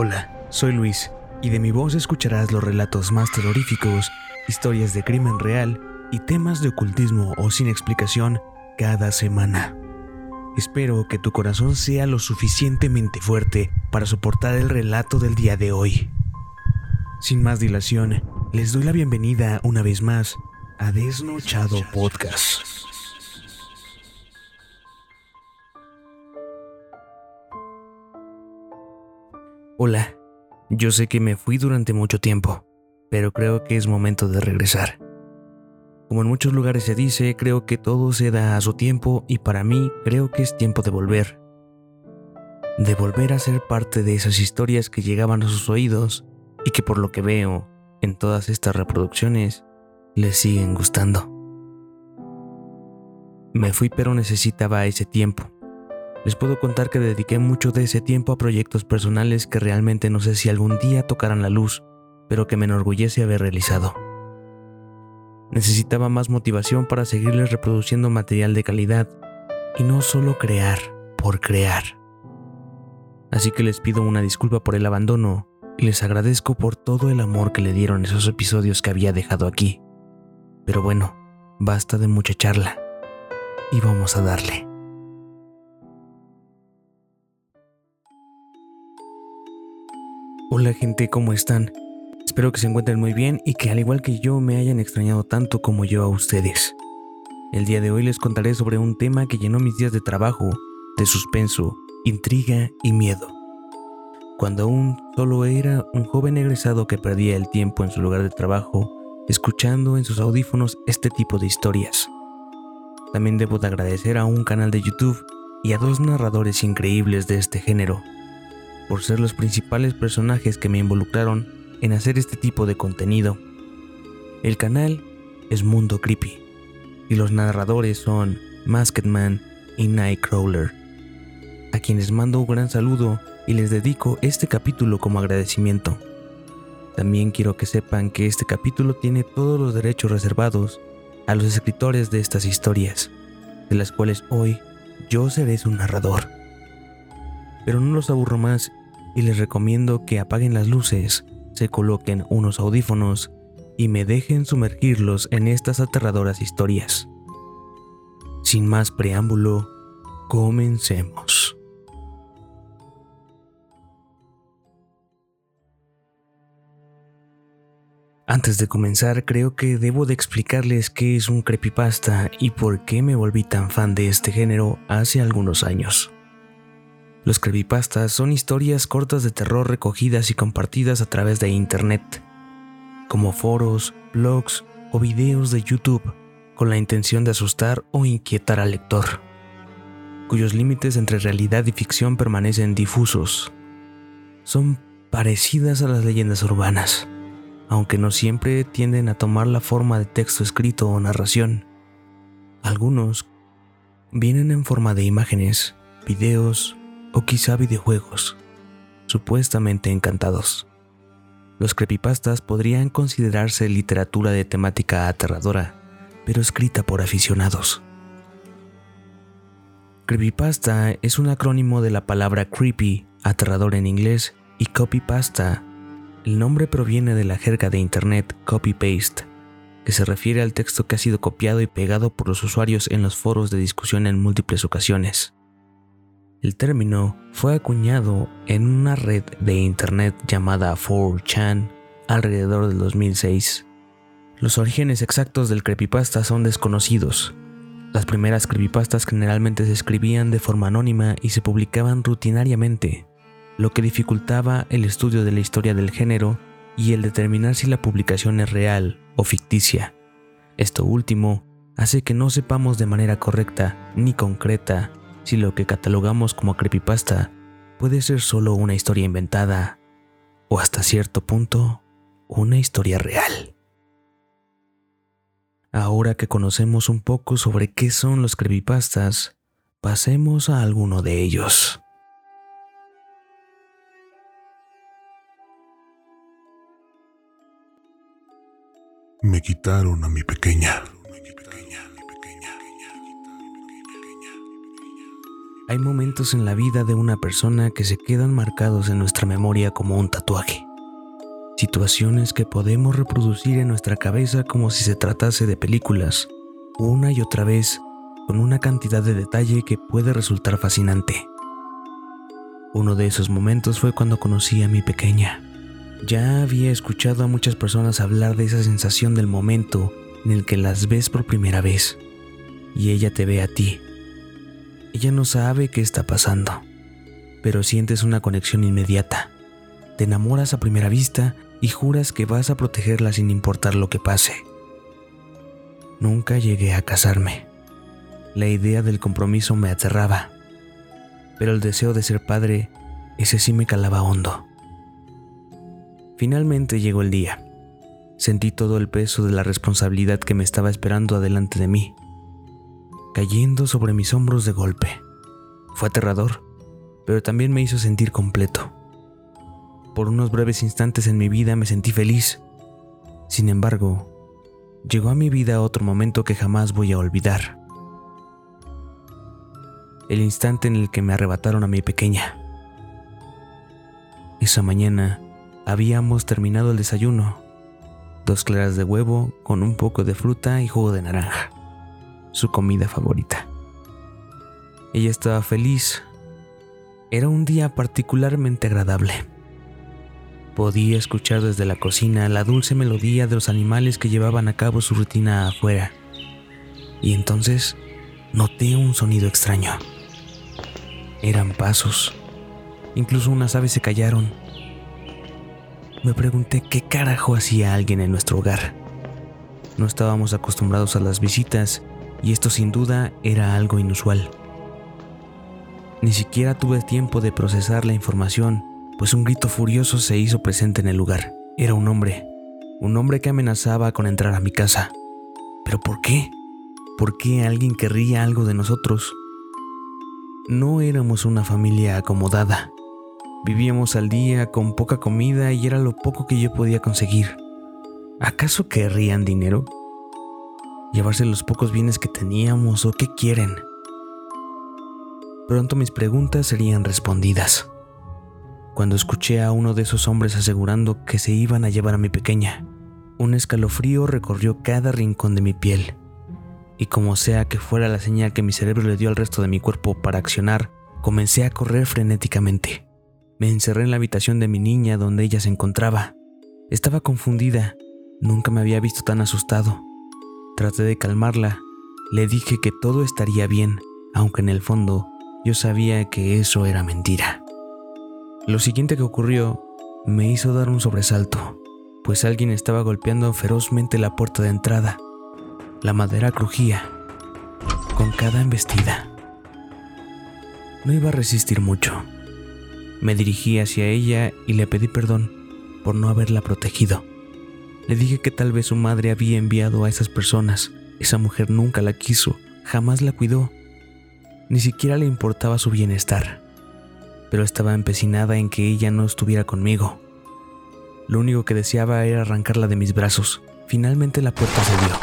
Hola, soy Luis, y de mi voz escucharás los relatos más terroríficos, historias de crimen real y temas de ocultismo o sin explicación cada semana. Espero que tu corazón sea lo suficientemente fuerte para soportar el relato del día de hoy. Sin más dilación, les doy la bienvenida una vez más a Desnochado Podcast. Hola, yo sé que me fui durante mucho tiempo, pero creo que es momento de regresar. Como en muchos lugares se dice, creo que todo se da a su tiempo y para mí creo que es tiempo de volver. De volver a ser parte de esas historias que llegaban a sus oídos y que por lo que veo en todas estas reproducciones les siguen gustando. Me fui pero necesitaba ese tiempo les puedo contar que dediqué mucho de ese tiempo a proyectos personales que realmente no sé si algún día tocarán la luz, pero que me enorgullece haber realizado. Necesitaba más motivación para seguirles reproduciendo material de calidad y no solo crear por crear. Así que les pido una disculpa por el abandono y les agradezco por todo el amor que le dieron esos episodios que había dejado aquí. Pero bueno, basta de mucha charla y vamos a darle. Hola gente, ¿cómo están? Espero que se encuentren muy bien y que al igual que yo me hayan extrañado tanto como yo a ustedes. El día de hoy les contaré sobre un tema que llenó mis días de trabajo, de suspenso, intriga y miedo. Cuando aún solo era un joven egresado que perdía el tiempo en su lugar de trabajo, escuchando en sus audífonos este tipo de historias. También debo de agradecer a un canal de YouTube y a dos narradores increíbles de este género, por ser los principales personajes que me involucraron en hacer este tipo de contenido. El canal es Mundo Creepy y los narradores son Masked Man y Nightcrawler, a quienes mando un gran saludo y les dedico este capítulo como agradecimiento. También quiero que sepan que este capítulo tiene todos los derechos reservados a los escritores de estas historias, de las cuales hoy yo seré su narrador. Pero no los aburro más y les recomiendo que apaguen las luces, se coloquen unos audífonos y me dejen sumergirlos en estas aterradoras historias. Sin más preámbulo, comencemos. Antes de comenzar, creo que debo de explicarles qué es un creepypasta y por qué me volví tan fan de este género hace algunos años. Los creepypastas son historias cortas de terror recogidas y compartidas a través de Internet, como foros, blogs o videos de YouTube, con la intención de asustar o inquietar al lector, cuyos límites entre realidad y ficción permanecen difusos. Son parecidas a las leyendas urbanas, aunque no siempre tienden a tomar la forma de texto escrito o narración. Algunos vienen en forma de imágenes, videos o quizá videojuegos, supuestamente encantados. Los creepypastas podrían considerarse literatura de temática aterradora, pero escrita por aficionados. Creepypasta es un acrónimo de la palabra creepy, aterrador en inglés, y copypasta. El nombre proviene de la jerga de Internet copy-paste, que se refiere al texto que ha sido copiado y pegado por los usuarios en los foros de discusión en múltiples ocasiones. El término fue acuñado en una red de internet llamada 4chan alrededor del 2006. Los orígenes exactos del creepypasta son desconocidos. Las primeras creepypastas generalmente se escribían de forma anónima y se publicaban rutinariamente, lo que dificultaba el estudio de la historia del género y el determinar si la publicación es real o ficticia. Esto último hace que no sepamos de manera correcta ni concreta si lo que catalogamos como creepypasta puede ser solo una historia inventada o hasta cierto punto una historia real. Ahora que conocemos un poco sobre qué son los creepypastas, pasemos a alguno de ellos. Me quitaron a mi pequeña. Hay momentos en la vida de una persona que se quedan marcados en nuestra memoria como un tatuaje. Situaciones que podemos reproducir en nuestra cabeza como si se tratase de películas, una y otra vez, con una cantidad de detalle que puede resultar fascinante. Uno de esos momentos fue cuando conocí a mi pequeña. Ya había escuchado a muchas personas hablar de esa sensación del momento en el que las ves por primera vez y ella te ve a ti ella no sabe qué está pasando, pero sientes una conexión inmediata. Te enamoras a primera vista y juras que vas a protegerla sin importar lo que pase. Nunca llegué a casarme. La idea del compromiso me aterraba, pero el deseo de ser padre, ese sí me calaba hondo. Finalmente llegó el día. Sentí todo el peso de la responsabilidad que me estaba esperando adelante de mí cayendo sobre mis hombros de golpe. Fue aterrador, pero también me hizo sentir completo. Por unos breves instantes en mi vida me sentí feliz. Sin embargo, llegó a mi vida otro momento que jamás voy a olvidar. El instante en el que me arrebataron a mi pequeña. Esa mañana habíamos terminado el desayuno. Dos claras de huevo con un poco de fruta y jugo de naranja su comida favorita. Ella estaba feliz. Era un día particularmente agradable. Podía escuchar desde la cocina la dulce melodía de los animales que llevaban a cabo su rutina afuera. Y entonces noté un sonido extraño. Eran pasos. Incluso unas aves se callaron. Me pregunté qué carajo hacía alguien en nuestro hogar. No estábamos acostumbrados a las visitas y esto sin duda era algo inusual. Ni siquiera tuve tiempo de procesar la información, pues un grito furioso se hizo presente en el lugar. Era un hombre, un hombre que amenazaba con entrar a mi casa. ¿Pero por qué? ¿Por qué alguien querría algo de nosotros? No éramos una familia acomodada. Vivíamos al día con poca comida y era lo poco que yo podía conseguir. ¿Acaso querrían dinero? Llevarse los pocos bienes que teníamos o qué quieren. Pronto mis preguntas serían respondidas. Cuando escuché a uno de esos hombres asegurando que se iban a llevar a mi pequeña, un escalofrío recorrió cada rincón de mi piel. Y como sea que fuera la señal que mi cerebro le dio al resto de mi cuerpo para accionar, comencé a correr frenéticamente. Me encerré en la habitación de mi niña donde ella se encontraba. Estaba confundida, nunca me había visto tan asustado. Traté de calmarla. Le dije que todo estaría bien, aunque en el fondo yo sabía que eso era mentira. Lo siguiente que ocurrió me hizo dar un sobresalto, pues alguien estaba golpeando ferozmente la puerta de entrada. La madera crujía con cada embestida. No iba a resistir mucho. Me dirigí hacia ella y le pedí perdón por no haberla protegido. Le dije que tal vez su madre había enviado a esas personas. Esa mujer nunca la quiso, jamás la cuidó. Ni siquiera le importaba su bienestar. Pero estaba empecinada en que ella no estuviera conmigo. Lo único que deseaba era arrancarla de mis brazos. Finalmente la puerta se dio.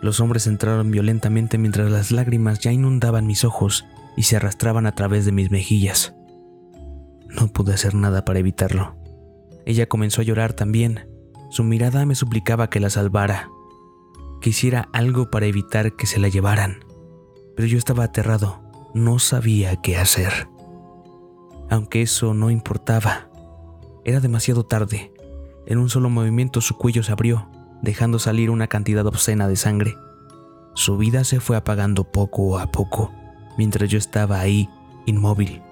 Los hombres entraron violentamente mientras las lágrimas ya inundaban mis ojos y se arrastraban a través de mis mejillas. No pude hacer nada para evitarlo. Ella comenzó a llorar también, su mirada me suplicaba que la salvara, que hiciera algo para evitar que se la llevaran, pero yo estaba aterrado, no sabía qué hacer. Aunque eso no importaba, era demasiado tarde. En un solo movimiento su cuello se abrió, dejando salir una cantidad obscena de sangre. Su vida se fue apagando poco a poco, mientras yo estaba ahí, inmóvil,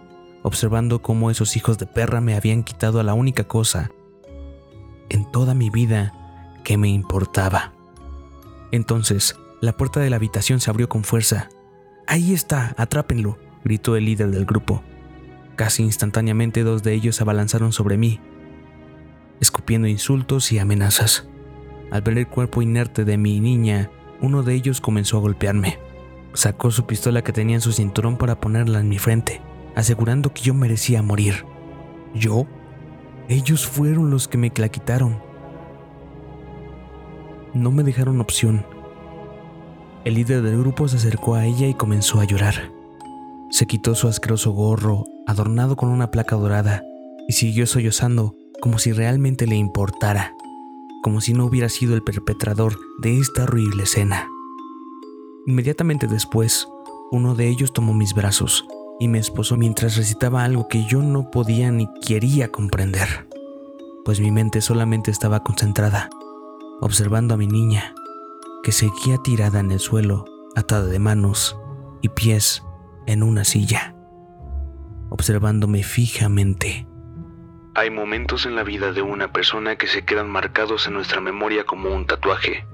observando cómo esos hijos de perra me habían quitado a la única cosa en toda mi vida que me importaba. Entonces, la puerta de la habitación se abrió con fuerza. Ahí está, atrápenlo, gritó el líder del grupo. Casi instantáneamente dos de ellos abalanzaron sobre mí, escupiendo insultos y amenazas. Al ver el cuerpo inerte de mi niña, uno de ellos comenzó a golpearme. Sacó su pistola que tenía en su cinturón para ponerla en mi frente, asegurando que yo merecía morir. ¿Yo? Ellos fueron los que me la quitaron. No me dejaron opción. El líder del grupo se acercó a ella y comenzó a llorar. Se quitó su asqueroso gorro, adornado con una placa dorada, y siguió sollozando como si realmente le importara, como si no hubiera sido el perpetrador de esta horrible escena. Inmediatamente después, uno de ellos tomó mis brazos y me esposó mientras recitaba algo que yo no podía ni quería comprender, pues mi mente solamente estaba concentrada, observando a mi niña, que seguía tirada en el suelo, atada de manos y pies en una silla, observándome fijamente. Hay momentos en la vida de una persona que se quedan marcados en nuestra memoria como un tatuaje.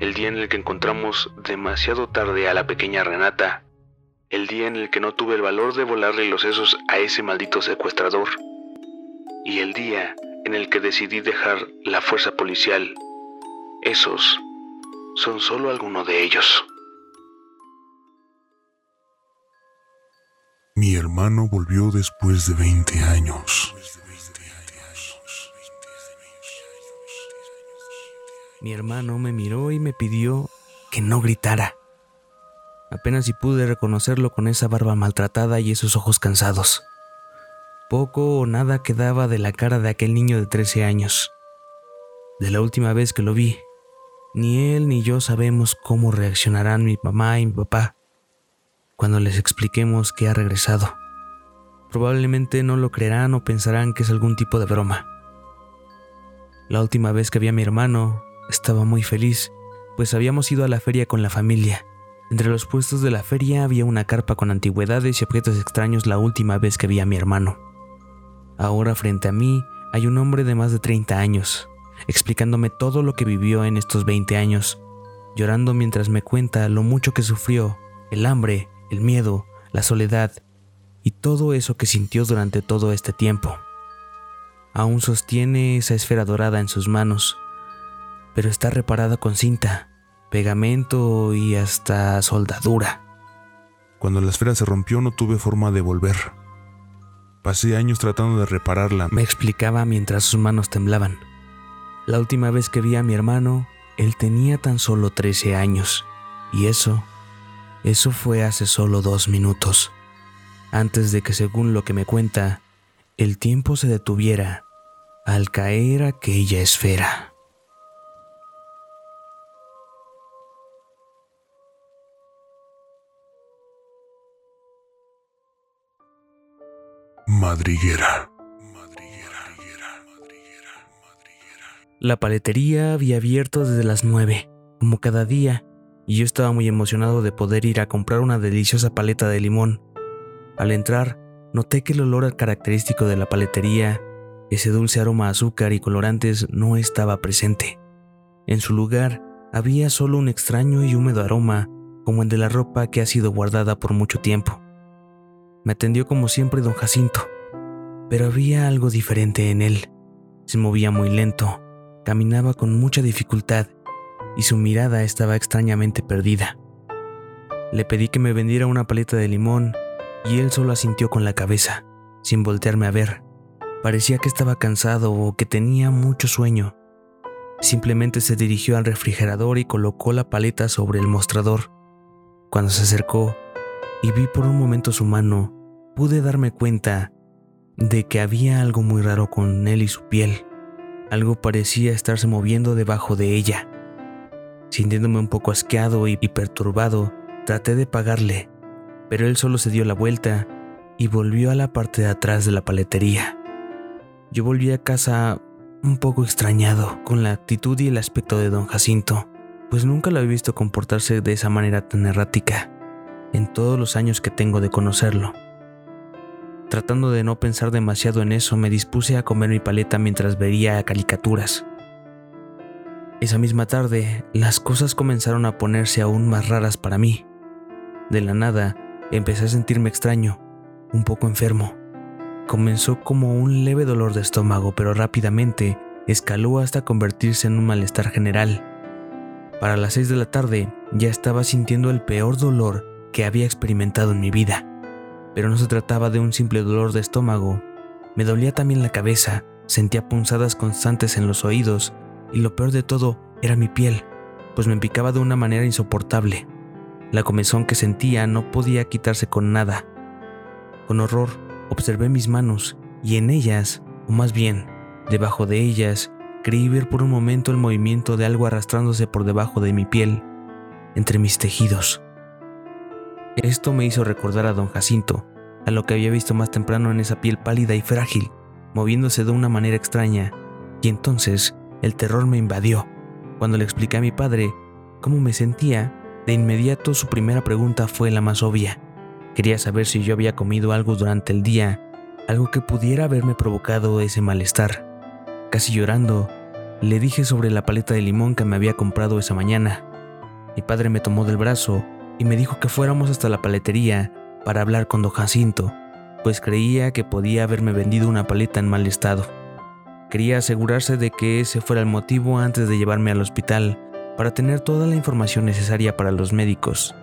El día en el que encontramos demasiado tarde a la pequeña Renata. El día en el que no tuve el valor de volarle los sesos a ese maldito secuestrador. Y el día en el que decidí dejar la fuerza policial. Esos son solo algunos de ellos. Mi hermano volvió después de 20 años. Mi hermano me miró y me pidió que no gritara. Apenas si pude reconocerlo con esa barba maltratada y esos ojos cansados. Poco o nada quedaba de la cara de aquel niño de 13 años. De la última vez que lo vi, ni él ni yo sabemos cómo reaccionarán mi mamá y mi papá cuando les expliquemos que ha regresado. Probablemente no lo creerán o pensarán que es algún tipo de broma. La última vez que vi a mi hermano, estaba muy feliz, pues habíamos ido a la feria con la familia. Entre los puestos de la feria había una carpa con antigüedades y objetos extraños la última vez que vi a mi hermano. Ahora frente a mí hay un hombre de más de 30 años, explicándome todo lo que vivió en estos 20 años, llorando mientras me cuenta lo mucho que sufrió, el hambre, el miedo, la soledad y todo eso que sintió durante todo este tiempo. Aún sostiene esa esfera dorada en sus manos, pero está reparada con cinta, pegamento y hasta soldadura. Cuando la esfera se rompió no tuve forma de volver. Pasé años tratando de repararla. Me explicaba mientras sus manos temblaban. La última vez que vi a mi hermano, él tenía tan solo 13 años, y eso eso fue hace solo dos minutos, antes de que, según lo que me cuenta, el tiempo se detuviera al caer aquella esfera. Madriguera. La paletería había abierto desde las nueve, como cada día, y yo estaba muy emocionado de poder ir a comprar una deliciosa paleta de limón. Al entrar, noté que el olor característico de la paletería, ese dulce aroma a azúcar y colorantes, no estaba presente. En su lugar, había solo un extraño y húmedo aroma, como el de la ropa que ha sido guardada por mucho tiempo. Me atendió como siempre don Jacinto, pero había algo diferente en él. Se movía muy lento, caminaba con mucha dificultad y su mirada estaba extrañamente perdida. Le pedí que me vendiera una paleta de limón y él solo asintió con la cabeza, sin voltearme a ver. Parecía que estaba cansado o que tenía mucho sueño. Simplemente se dirigió al refrigerador y colocó la paleta sobre el mostrador. Cuando se acercó y vi por un momento su mano, pude darme cuenta de que había algo muy raro con él y su piel. Algo parecía estarse moviendo debajo de ella. Sintiéndome un poco asqueado y perturbado, traté de pagarle, pero él solo se dio la vuelta y volvió a la parte de atrás de la paletería. Yo volví a casa un poco extrañado con la actitud y el aspecto de don Jacinto, pues nunca lo había visto comportarse de esa manera tan errática en todos los años que tengo de conocerlo. Tratando de no pensar demasiado en eso, me dispuse a comer mi paleta mientras veía caricaturas. Esa misma tarde, las cosas comenzaron a ponerse aún más raras para mí. De la nada, empecé a sentirme extraño, un poco enfermo. Comenzó como un leve dolor de estómago, pero rápidamente escaló hasta convertirse en un malestar general. Para las 6 de la tarde ya estaba sintiendo el peor dolor que había experimentado en mi vida. Pero no se trataba de un simple dolor de estómago. Me dolía también la cabeza, sentía punzadas constantes en los oídos y lo peor de todo era mi piel, pues me picaba de una manera insoportable. La comezón que sentía no podía quitarse con nada. Con horror observé mis manos y en ellas, o más bien, debajo de ellas, creí ver por un momento el movimiento de algo arrastrándose por debajo de mi piel, entre mis tejidos. Esto me hizo recordar a don Jacinto, a lo que había visto más temprano en esa piel pálida y frágil, moviéndose de una manera extraña, y entonces el terror me invadió. Cuando le expliqué a mi padre cómo me sentía, de inmediato su primera pregunta fue la más obvia. Quería saber si yo había comido algo durante el día, algo que pudiera haberme provocado ese malestar. Casi llorando, le dije sobre la paleta de limón que me había comprado esa mañana. Mi padre me tomó del brazo y me dijo que fuéramos hasta la paletería para hablar con don Jacinto, pues creía que podía haberme vendido una paleta en mal estado. Quería asegurarse de que ese fuera el motivo antes de llevarme al hospital para tener toda la información necesaria para los médicos.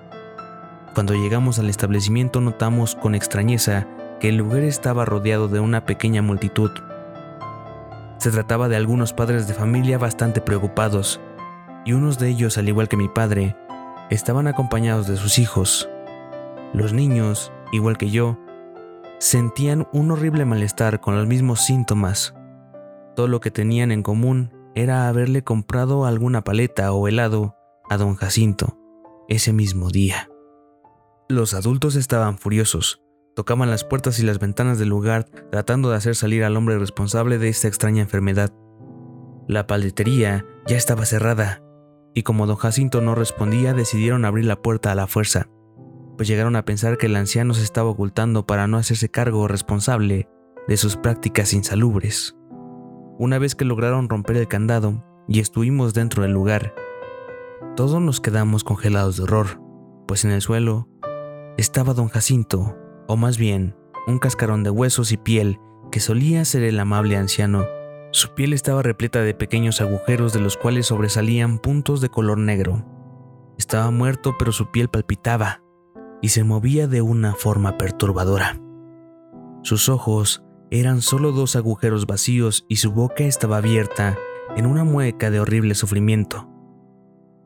Cuando llegamos al establecimiento notamos con extrañeza que el lugar estaba rodeado de una pequeña multitud. Se trataba de algunos padres de familia bastante preocupados, y unos de ellos, al igual que mi padre, estaban acompañados de sus hijos. Los niños, igual que yo, sentían un horrible malestar con los mismos síntomas. Todo lo que tenían en común era haberle comprado alguna paleta o helado a don Jacinto ese mismo día. Los adultos estaban furiosos, tocaban las puertas y las ventanas del lugar tratando de hacer salir al hombre responsable de esta extraña enfermedad. La paletería ya estaba cerrada, y como don Jacinto no respondía decidieron abrir la puerta a la fuerza, pues llegaron a pensar que el anciano se estaba ocultando para no hacerse cargo responsable de sus prácticas insalubres. Una vez que lograron romper el candado y estuvimos dentro del lugar, todos nos quedamos congelados de horror, pues en el suelo estaba don Jacinto, o más bien, un cascarón de huesos y piel que solía ser el amable anciano. Su piel estaba repleta de pequeños agujeros de los cuales sobresalían puntos de color negro. Estaba muerto pero su piel palpitaba y se movía de una forma perturbadora. Sus ojos eran solo dos agujeros vacíos y su boca estaba abierta en una mueca de horrible sufrimiento.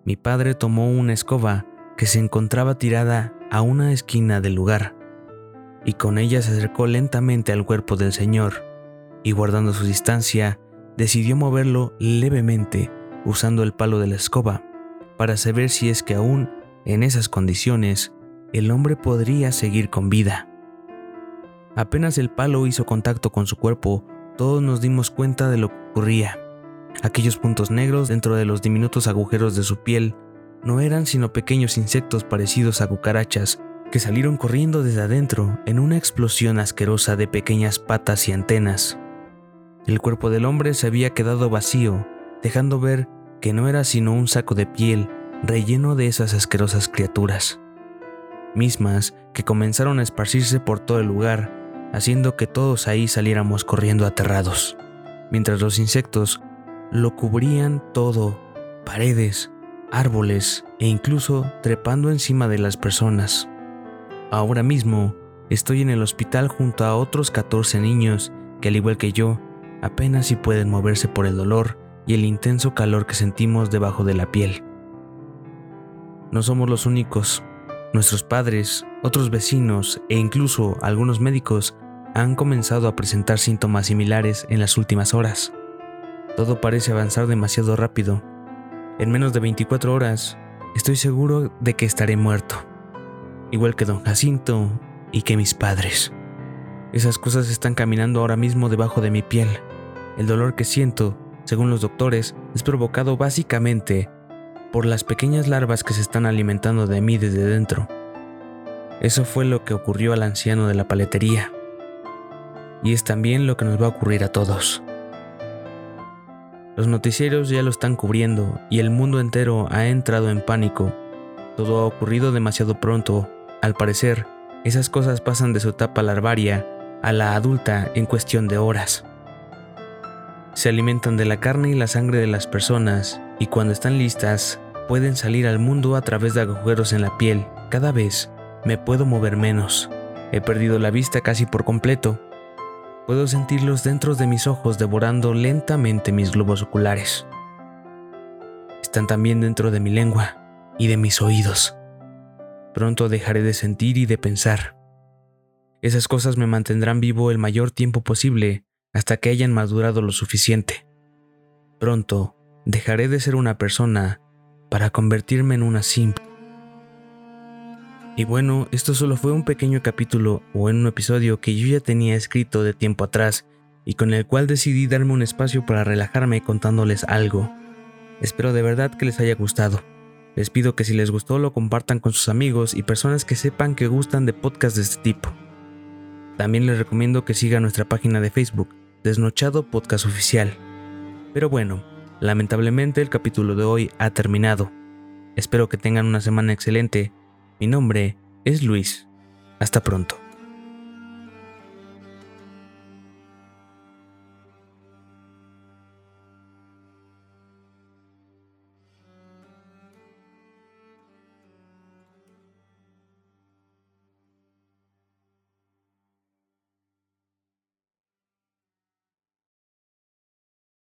Mi padre tomó una escoba que se encontraba tirada a una esquina del lugar y con ella se acercó lentamente al cuerpo del señor y guardando su distancia decidió moverlo levemente usando el palo de la escoba para saber si es que aún en esas condiciones el hombre podría seguir con vida. Apenas el palo hizo contacto con su cuerpo, todos nos dimos cuenta de lo que ocurría. Aquellos puntos negros dentro de los diminutos agujeros de su piel no eran sino pequeños insectos parecidos a cucarachas que salieron corriendo desde adentro en una explosión asquerosa de pequeñas patas y antenas. El cuerpo del hombre se había quedado vacío, dejando ver que no era sino un saco de piel relleno de esas asquerosas criaturas, mismas que comenzaron a esparcirse por todo el lugar haciendo que todos ahí saliéramos corriendo aterrados, mientras los insectos lo cubrían todo, paredes, árboles e incluso trepando encima de las personas. Ahora mismo estoy en el hospital junto a otros 14 niños que al igual que yo, apenas si pueden moverse por el dolor y el intenso calor que sentimos debajo de la piel. No somos los únicos. Nuestros padres, otros vecinos e incluso algunos médicos han comenzado a presentar síntomas similares en las últimas horas. Todo parece avanzar demasiado rápido. En menos de 24 horas, estoy seguro de que estaré muerto, igual que don Jacinto y que mis padres. Esas cosas están caminando ahora mismo debajo de mi piel. El dolor que siento, según los doctores, es provocado básicamente por las pequeñas larvas que se están alimentando de mí desde dentro. Eso fue lo que ocurrió al anciano de la paletería y es también lo que nos va a ocurrir a todos. Los noticieros ya lo están cubriendo y el mundo entero ha entrado en pánico. Todo ha ocurrido demasiado pronto. Al parecer, esas cosas pasan de su etapa larvaria a la adulta en cuestión de horas. Se alimentan de la carne y la sangre de las personas y cuando están listas pueden salir al mundo a través de agujeros en la piel. Cada vez me puedo mover menos. He perdido la vista casi por completo Puedo sentirlos dentro de mis ojos devorando lentamente mis globos oculares. Están también dentro de mi lengua y de mis oídos. Pronto dejaré de sentir y de pensar. Esas cosas me mantendrán vivo el mayor tiempo posible hasta que hayan madurado lo suficiente. Pronto dejaré de ser una persona para convertirme en una simple. Y bueno, esto solo fue un pequeño capítulo o en un episodio que yo ya tenía escrito de tiempo atrás y con el cual decidí darme un espacio para relajarme contándoles algo. Espero de verdad que les haya gustado. Les pido que si les gustó lo compartan con sus amigos y personas que sepan que gustan de podcasts de este tipo. También les recomiendo que sigan nuestra página de Facebook, Desnochado Podcast Oficial. Pero bueno, lamentablemente el capítulo de hoy ha terminado. Espero que tengan una semana excelente. Mi nombre es Luis. Hasta pronto.